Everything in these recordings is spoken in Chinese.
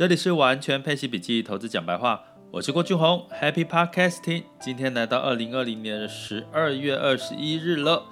这里是完全配息笔记投资讲白话，我是郭俊宏，Happy Podcasting。今天来到二零二零年的十二月二十一日了，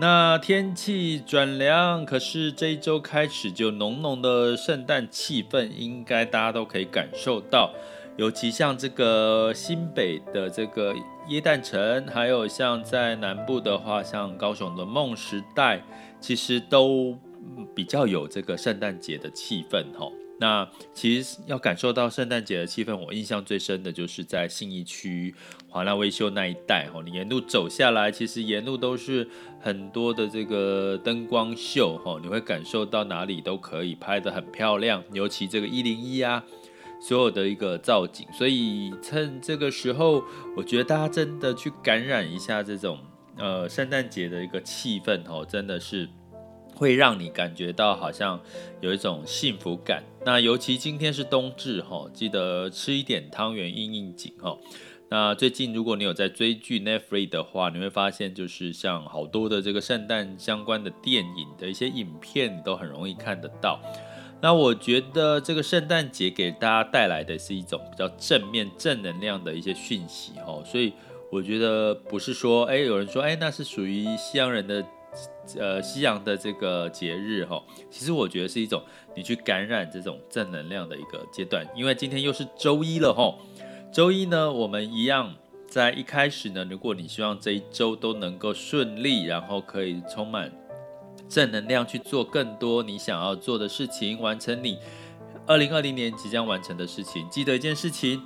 那天气转凉，可是这一周开始就浓浓的圣诞气氛，应该大家都可以感受到。尤其像这个新北的这个耶诞城，还有像在南部的话，像高雄的梦时代，其实都比较有这个圣诞节的气氛吼。那其实要感受到圣诞节的气氛，我印象最深的就是在信义区华纳威秀那一带吼，你沿路走下来，其实沿路都是很多的这个灯光秀吼，你会感受到哪里都可以拍得很漂亮，尤其这个一零一啊，所有的一个造景，所以趁这个时候，我觉得大家真的去感染一下这种呃圣诞节的一个气氛吼，真的是。会让你感觉到好像有一种幸福感。那尤其今天是冬至哈，记得吃一点汤圆应应景哈。那最近如果你有在追剧 Netflix 的话，你会发现就是像好多的这个圣诞相关的电影的一些影片，都很容易看得到。那我觉得这个圣诞节给大家带来的是一种比较正面、正能量的一些讯息哈。所以我觉得不是说，哎，有人说，哎，那是属于西洋人的。呃，西洋的这个节日哈，其实我觉得是一种你去感染这种正能量的一个阶段，因为今天又是周一了哈。周一呢，我们一样在一开始呢，如果你希望这一周都能够顺利，然后可以充满正能量去做更多你想要做的事情，完成你二零二零年即将完成的事情。记得一件事情。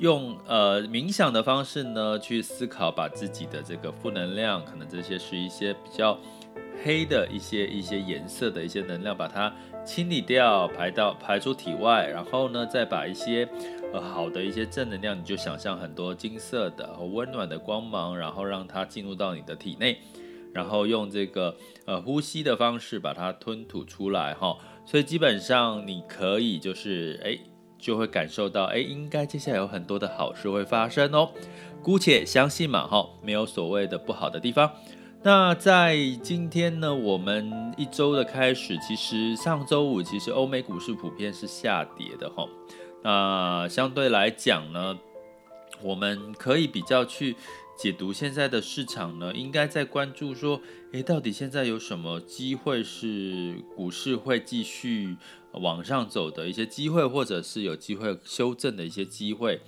用呃冥想的方式呢，去思考，把自己的这个负能量，可能这些是一些比较黑的一些一些颜色的一些能量，把它清理掉，排到排出体外，然后呢，再把一些呃好的一些正能量，你就想象很多金色的和温暖的光芒，然后让它进入到你的体内，然后用这个呃呼吸的方式把它吞吐出来哈。所以基本上你可以就是诶。就会感受到，哎，应该接下来有很多的好事会发生哦。姑且相信嘛，哈，没有所谓的不好的地方。那在今天呢，我们一周的开始，其实上周五其实欧美股市普遍是下跌的，哈。那相对来讲呢，我们可以比较去解读现在的市场呢，应该在关注说，哎，到底现在有什么机会是股市会继续往上走的一些机会，或者是有机会修正的一些机会。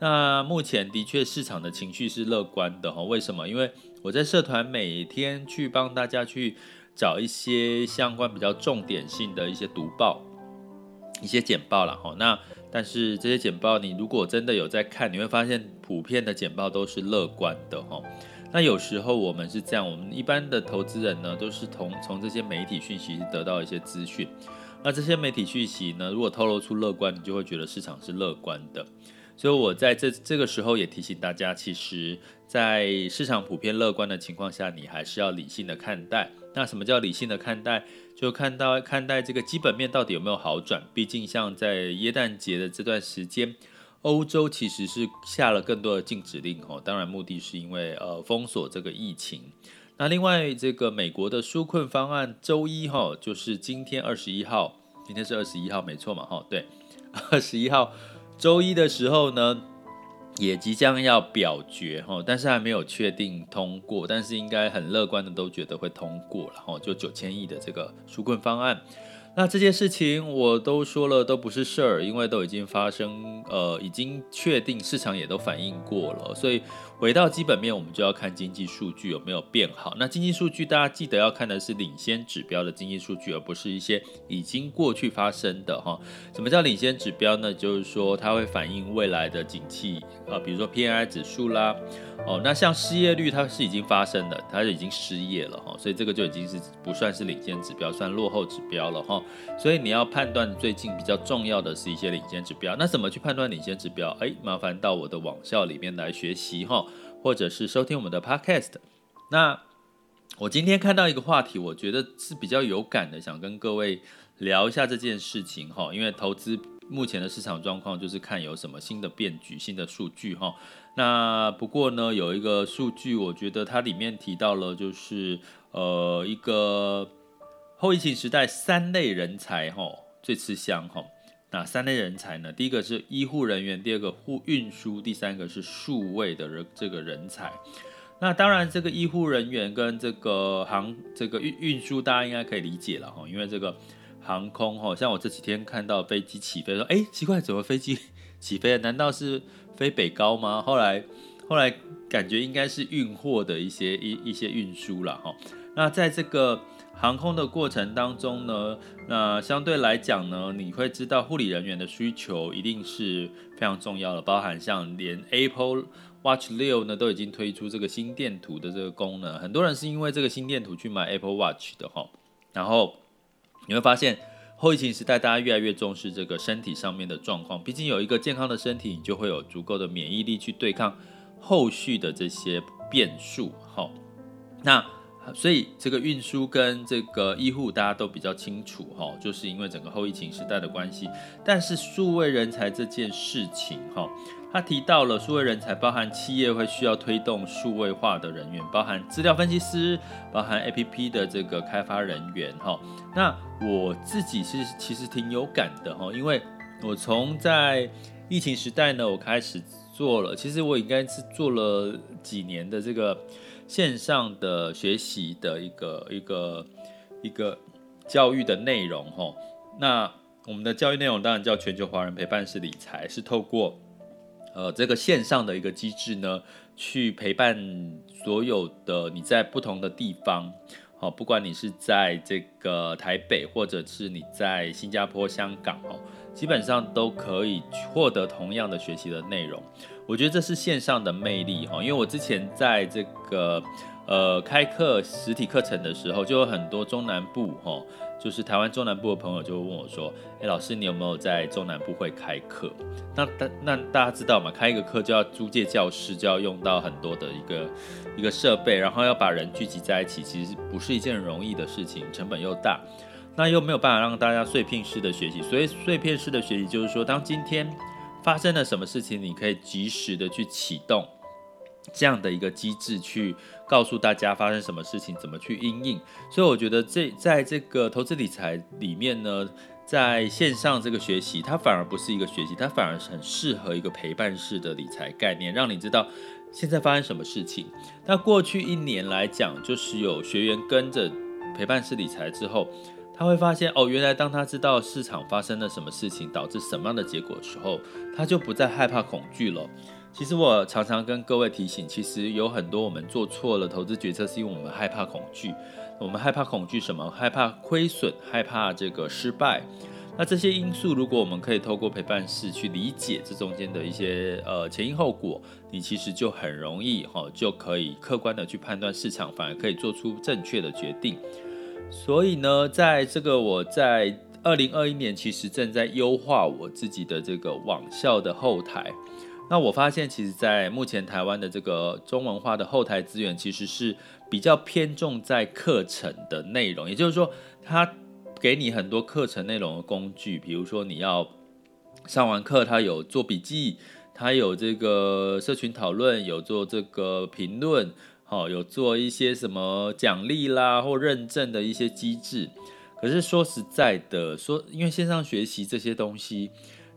那目前的确市场的情绪是乐观的哈。为什么？因为我在社团每天去帮大家去找一些相关比较重点性的一些读报、一些简报了哈。那但是这些简报你如果真的有在看，你会发现普遍的简报都是乐观的哈。那有时候我们是这样，我们一般的投资人呢，都是从从这些媒体讯息得到一些资讯。那这些媒体讯息呢，如果透露出乐观，你就会觉得市场是乐观的。所以我在这这个时候也提醒大家，其实，在市场普遍乐观的情况下，你还是要理性的看待。那什么叫理性的看待？就看到看待这个基本面到底有没有好转。毕竟像在耶诞节的这段时间，欧洲其实是下了更多的禁止令哦。当然目的是因为呃封锁这个疫情。那另外，这个美国的纾困方案，周一哈，就是今天二十一号，今天是二十一号，没错嘛哈，对，二十一号周一的时候呢，也即将要表决哈，但是还没有确定通过，但是应该很乐观的都觉得会通过了哈，就九千亿的这个纾困方案。那这件事情我都说了，都不是事儿，因为都已经发生，呃，已经确定，市场也都反映过了。所以回到基本面，我们就要看经济数据有没有变好。那经济数据大家记得要看的是领先指标的经济数据，而不是一些已经过去发生的哈。什么叫领先指标呢？就是说它会反映未来的景气，啊，比如说 PMI 指数啦。哦，那像失业率，它是已经发生的，它是已经失业了哈，所以这个就已经是不算是领先指标，算落后指标了哈。所以你要判断最近比较重要的是一些领先指标。那怎么去判断领先指标？哎，麻烦到我的网校里面来学习哈，或者是收听我们的 Podcast。那我今天看到一个话题，我觉得是比较有感的，想跟各位聊一下这件事情哈，因为投资。目前的市场状况就是看有什么新的变局、新的数据哈。那不过呢，有一个数据，我觉得它里面提到了，就是呃一个后疫情时代三类人才哈最吃香哈。哪三类人才呢？第一个是医护人员，第二个护运输，第三个是数位的人这个人才。那当然，这个医护人员跟这个航这个运运输，大家应该可以理解了哈，因为这个航空哈，像我这几天看到飞机起飞说，哎，奇怪，怎么飞机 起飞了？难道是飞北高吗？后来后来感觉应该是运货的一些一一些运输了哈。那在这个。航空的过程当中呢，那相对来讲呢，你会知道护理人员的需求一定是非常重要的，包含像连 Apple Watch 六呢都已经推出这个心电图的这个功能，很多人是因为这个心电图去买 Apple Watch 的哈。然后你会发现后疫情时代，大家越来越重视这个身体上面的状况，毕竟有一个健康的身体，你就会有足够的免疫力去对抗后续的这些变数。好，那。所以这个运输跟这个医护大家都比较清楚哈，就是因为整个后疫情时代的关系。但是数位人才这件事情哈，他提到了数位人才包含企业会需要推动数位化的人员，包含资料分析师，包含 APP 的这个开发人员哈。那我自己是其实挺有感的哈，因为我从在疫情时代呢，我开始做了，其实我应该是做了几年的这个。线上的学习的一个一个一个教育的内容哈，那我们的教育内容当然叫全球华人陪伴式理财，是透过呃这个线上的一个机制呢，去陪伴所有的你在不同的地方，好，不管你是在这个台北，或者是你在新加坡、香港哦，基本上都可以获得同样的学习的内容。我觉得这是线上的魅力哈，因为我之前在这个呃开课实体课程的时候，就有很多中南部哈，就是台湾中南部的朋友就会问我说：“哎，老师，你有没有在中南部会开课？”那大那大家知道嘛，开一个课就要租借教室，就要用到很多的一个一个设备，然后要把人聚集在一起，其实不是一件容易的事情，成本又大，那又没有办法让大家碎片式的学习。所以碎片式的学习就是说，当今天。发生了什么事情，你可以及时的去启动这样的一个机制，去告诉大家发生什么事情，怎么去应应。所以我觉得这在这个投资理财里面呢，在线上这个学习，它反而不是一个学习，它反而是很适合一个陪伴式的理财概念，让你知道现在发生什么事情。那过去一年来讲，就是有学员跟着陪伴式理财之后。他会发现哦，原来当他知道市场发生了什么事情，导致什么样的结果的时候，他就不再害怕恐惧了。其实我常常跟各位提醒，其实有很多我们做错了投资决策，是因为我们害怕恐惧。我们害怕恐惧什么？害怕亏损，害怕这个失败。那这些因素，如果我们可以透过陪伴式去理解这中间的一些呃前因后果，你其实就很容易哈、就可以客观的去判断市场，反而可以做出正确的决定。所以呢，在这个我在二零二一年其实正在优化我自己的这个网校的后台。那我发现，其实，在目前台湾的这个中文化的后台资源，其实是比较偏重在课程的内容。也就是说，它给你很多课程内容的工具，比如说你要上完课，它有做笔记，它有这个社群讨论，有做这个评论。好，有做一些什么奖励啦或认证的一些机制，可是说实在的，说因为线上学习这些东西，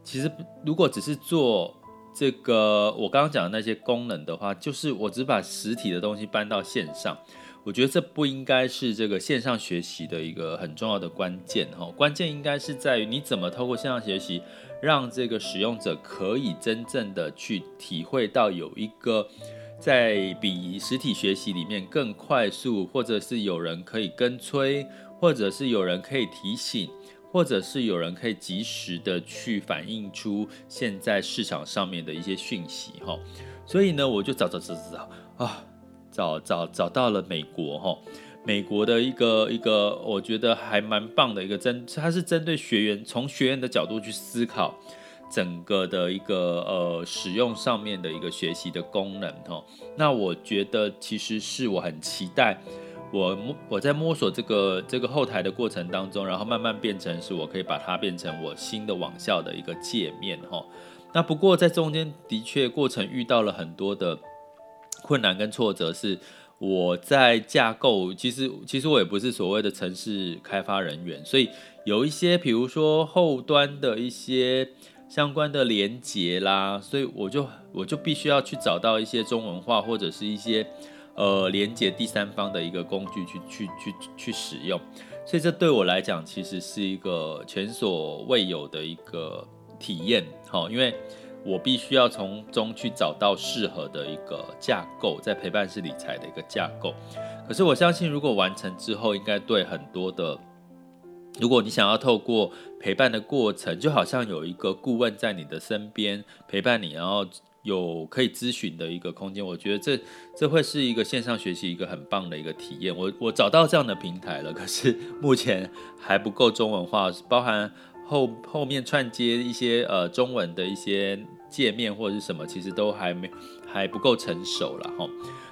其实如果只是做这个我刚刚讲的那些功能的话，就是我只把实体的东西搬到线上，我觉得这不应该是这个线上学习的一个很重要的关键哈。关键应该是在于你怎么透过线上学习，让这个使用者可以真正的去体会到有一个。在比实体学习里面更快速，或者是有人可以跟催，或者是有人可以提醒，或者是有人可以及时的去反映出现在市场上面的一些讯息哈。所以呢，我就找找找找找啊，找找找到了美国哈，美国的一个一个我觉得还蛮棒的一个针，它是针对学员，从学员的角度去思考。整个的一个呃使用上面的一个学习的功能哈，那我觉得其实是我很期待我摸我在摸索这个这个后台的过程当中，然后慢慢变成是我可以把它变成我新的网校的一个界面哈。那不过在中间的确过程遇到了很多的困难跟挫折，是我在架构，其实其实我也不是所谓的程式开发人员，所以有一些，比如说后端的一些相关的连结啦，所以我就我就必须要去找到一些中文化或者是一些呃连接第三方的一个工具去去去去使用，所以这对我来讲其实是一个前所未有的一个体验，好，因为我必须要从中去找到适合的一个架构，在陪伴式理财的一个架构。可是我相信，如果完成之后，应该对很多的。如果你想要透过陪伴的过程，就好像有一个顾问在你的身边陪伴你，然后有可以咨询的一个空间，我觉得这这会是一个线上学习一个很棒的一个体验。我我找到这样的平台了，可是目前还不够中文化，包含后后面串接一些呃中文的一些界面或者是什么，其实都还没还不够成熟了哈。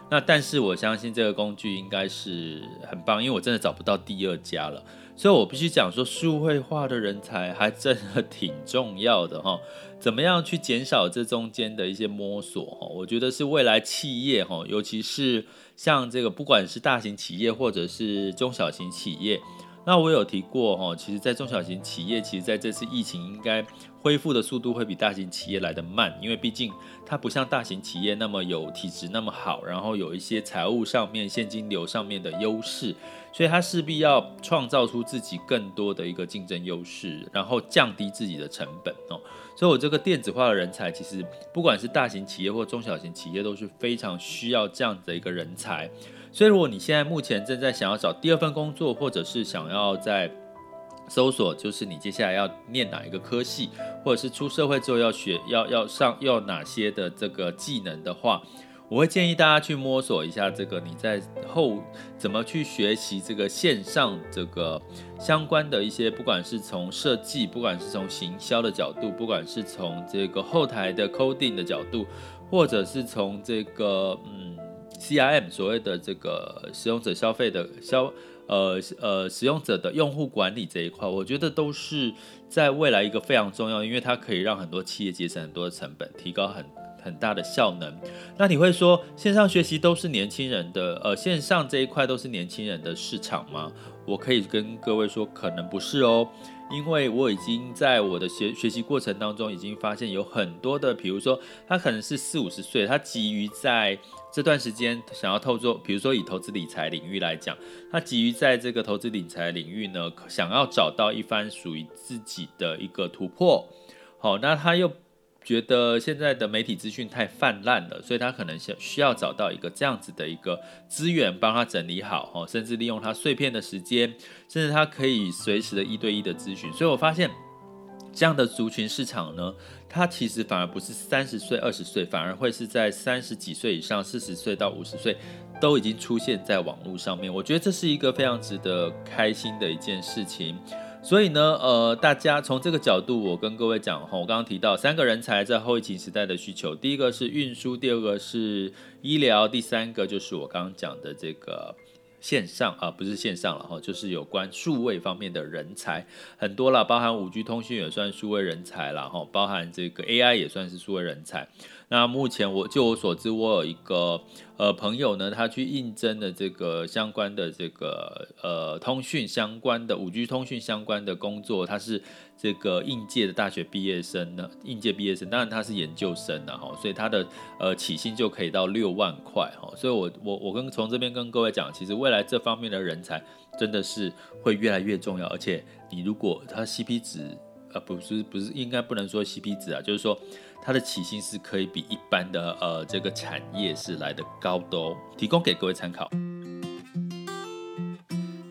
那但是我相信这个工具应该是很棒，因为我真的找不到第二家了。所以，我必须讲说，数位化的人才还真的挺重要的哈。怎么样去减少这中间的一些摸索哈？我觉得是未来企业哈，尤其是像这个，不管是大型企业或者是中小型企业。那我有提过哈，其实，在中小型企业，其实在这次疫情应该恢复的速度会比大型企业来得慢，因为毕竟它不像大型企业那么有体质那么好，然后有一些财务上面、现金流上面的优势，所以它势必要创造出自己更多的一个竞争优势，然后降低自己的成本哦。所以我这个电子化的人才，其实不管是大型企业或中小型企业，都是非常需要这样的一个人才。所以，如果你现在目前正在想要找第二份工作，或者是想要在搜索，就是你接下来要念哪一个科系，或者是出社会之后要学要要上要哪些的这个技能的话，我会建议大家去摸索一下这个你在后怎么去学习这个线上这个相关的一些，不管是从设计，不管是从行销的角度，不管是从这个后台的 coding 的角度，或者是从这个嗯。CRM 所谓的这个使用者消费的消呃呃使用者的用户管理这一块，我觉得都是在未来一个非常重要，因为它可以让很多企业节省很多的成本，提高很很大的效能。那你会说线上学习都是年轻人的呃线上这一块都是年轻人的市场吗？我可以跟各位说，可能不是哦。因为我已经在我的学学习过程当中，已经发现有很多的，比如说他可能是四五十岁，他急于在这段时间想要透过，比如说以投资理财领域来讲，他急于在这个投资理财领域呢，想要找到一番属于自己的一个突破。好，那他又。觉得现在的媒体资讯太泛滥了，所以他可能想需要找到一个这样子的一个资源，帮他整理好哦，甚至利用他碎片的时间，甚至他可以随时的一对一的咨询。所以我发现这样的族群市场呢，它其实反而不是三十岁、二十岁，反而会是在三十几岁以上，四十岁到五十岁都已经出现在网络上面。我觉得这是一个非常值得开心的一件事情。所以呢，呃，大家从这个角度，我跟各位讲哈，我刚刚提到三个人才在后疫情时代的需求，第一个是运输，第二个是医疗，第三个就是我刚刚讲的这个线上啊，不是线上了哈，就是有关数位方面的人才很多了，包含五 G 通讯也算数位人才了哈，包含这个 AI 也算是数位人才。那目前我就我所知，我有一个呃朋友呢，他去应征的这个相关的这个呃通讯相关的五 G 通讯相关的工作，他是这个应届的大学毕业生呢，应届毕业生，当然他是研究生的哈，所以他的呃起薪就可以到六万块哈，所以我我我跟从这边跟各位讲，其实未来这方面的人才真的是会越来越重要，而且你如果他 CP 值呃不是不是应该不能说 CP 值啊，就是说。它的起薪是可以比一般的呃这个产业是来的高的哦，提供给各位参考。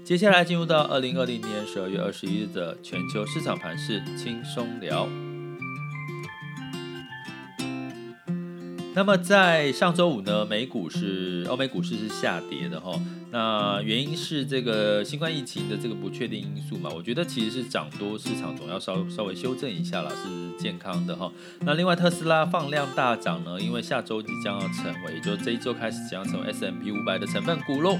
接下来进入到二零二零年十二月二十一日的全球市场盘势轻松聊。那么在上周五呢，美股是欧美股市是下跌的哈。那原因是这个新冠疫情的这个不确定因素嘛？我觉得其实是涨多市场总要稍稍微修正一下啦，是健康的哈。那另外特斯拉放量大涨呢，因为下周即将要成为，就这一周开始即将成为 S M P 五百的成分股喽。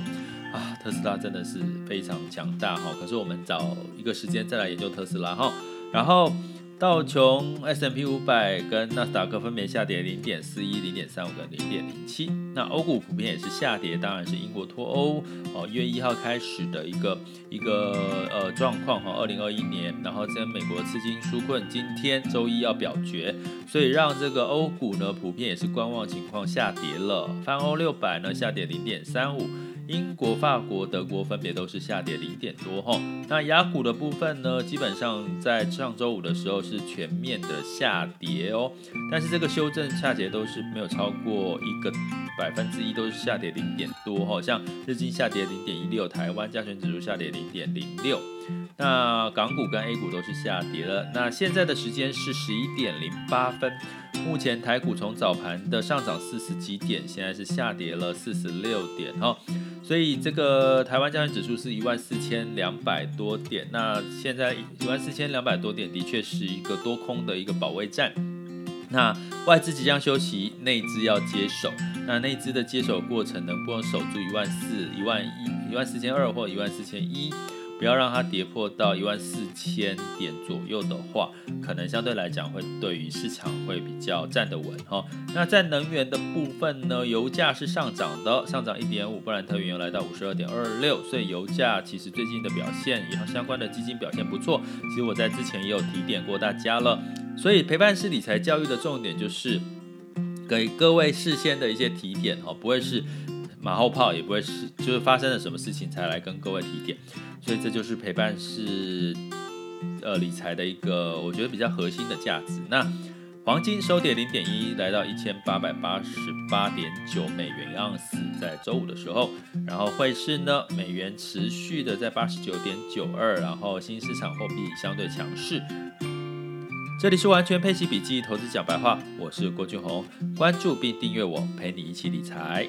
啊，特斯拉真的是非常强大哈。可是我们找一个时间再来研究特斯拉哈。然后。道琼、S&P 五百跟纳斯达克分别下跌零点四一、零点三五跟零点零七。那欧股普遍也是下跌，当然是英国脱欧哦，一月一号开始的一个一个呃状况哈，二零二一年，然后跟美国刺金纾困，今天周一要表决，所以让这个欧股呢普遍也是观望情况下跌了，泛欧六百呢下跌零点三五。英国、法国、德国分别都是下跌零点多哈。那雅股的部分呢，基本上在上周五的时候是全面的下跌哦。但是这个修正下跌都是没有超过一个百分之一，都是下跌零点多哈。像日经下跌零点一六，台湾加权指数下跌零点零六。那港股跟 A 股都是下跌了。那现在的时间是十一点零八分。目前台股从早盘的上涨四十几点，现在是下跌了四十六点哈。所以这个台湾加权指数是一万四千两百多点，那现在一万四千两百多点的确是一个多空的一个保卫战。那外资即将休息，内资要接手。那内资的接手过程能不能守住一万四、一万一、一万四千二或一万四千一？不要让它跌破到一万四千点左右的话，可能相对来讲会对于市场会比较站得稳哈。那在能源的部分呢，油价是上涨的，上涨一点五，布兰特原油来到五十二点二六，所以油价其实最近的表现也相关的基金表现不错。其实我在之前也有提点过大家了，所以陪伴式理财教育的重点就是给各位事先的一些提点哈，不会是。马后炮也不会是，就是发生了什么事情才来跟各位提点，所以这就是陪伴式呃理财的一个我觉得比较核心的价值。那黄金收跌零点一，来到一千八百八十八点九美元盎司，在周五的时候，然后汇市呢，美元持续的在八十九点九二，然后新市场货币相对强势。这里是完全配息笔记投资讲白话，我是郭俊宏，关注并订阅我，陪你一起理财。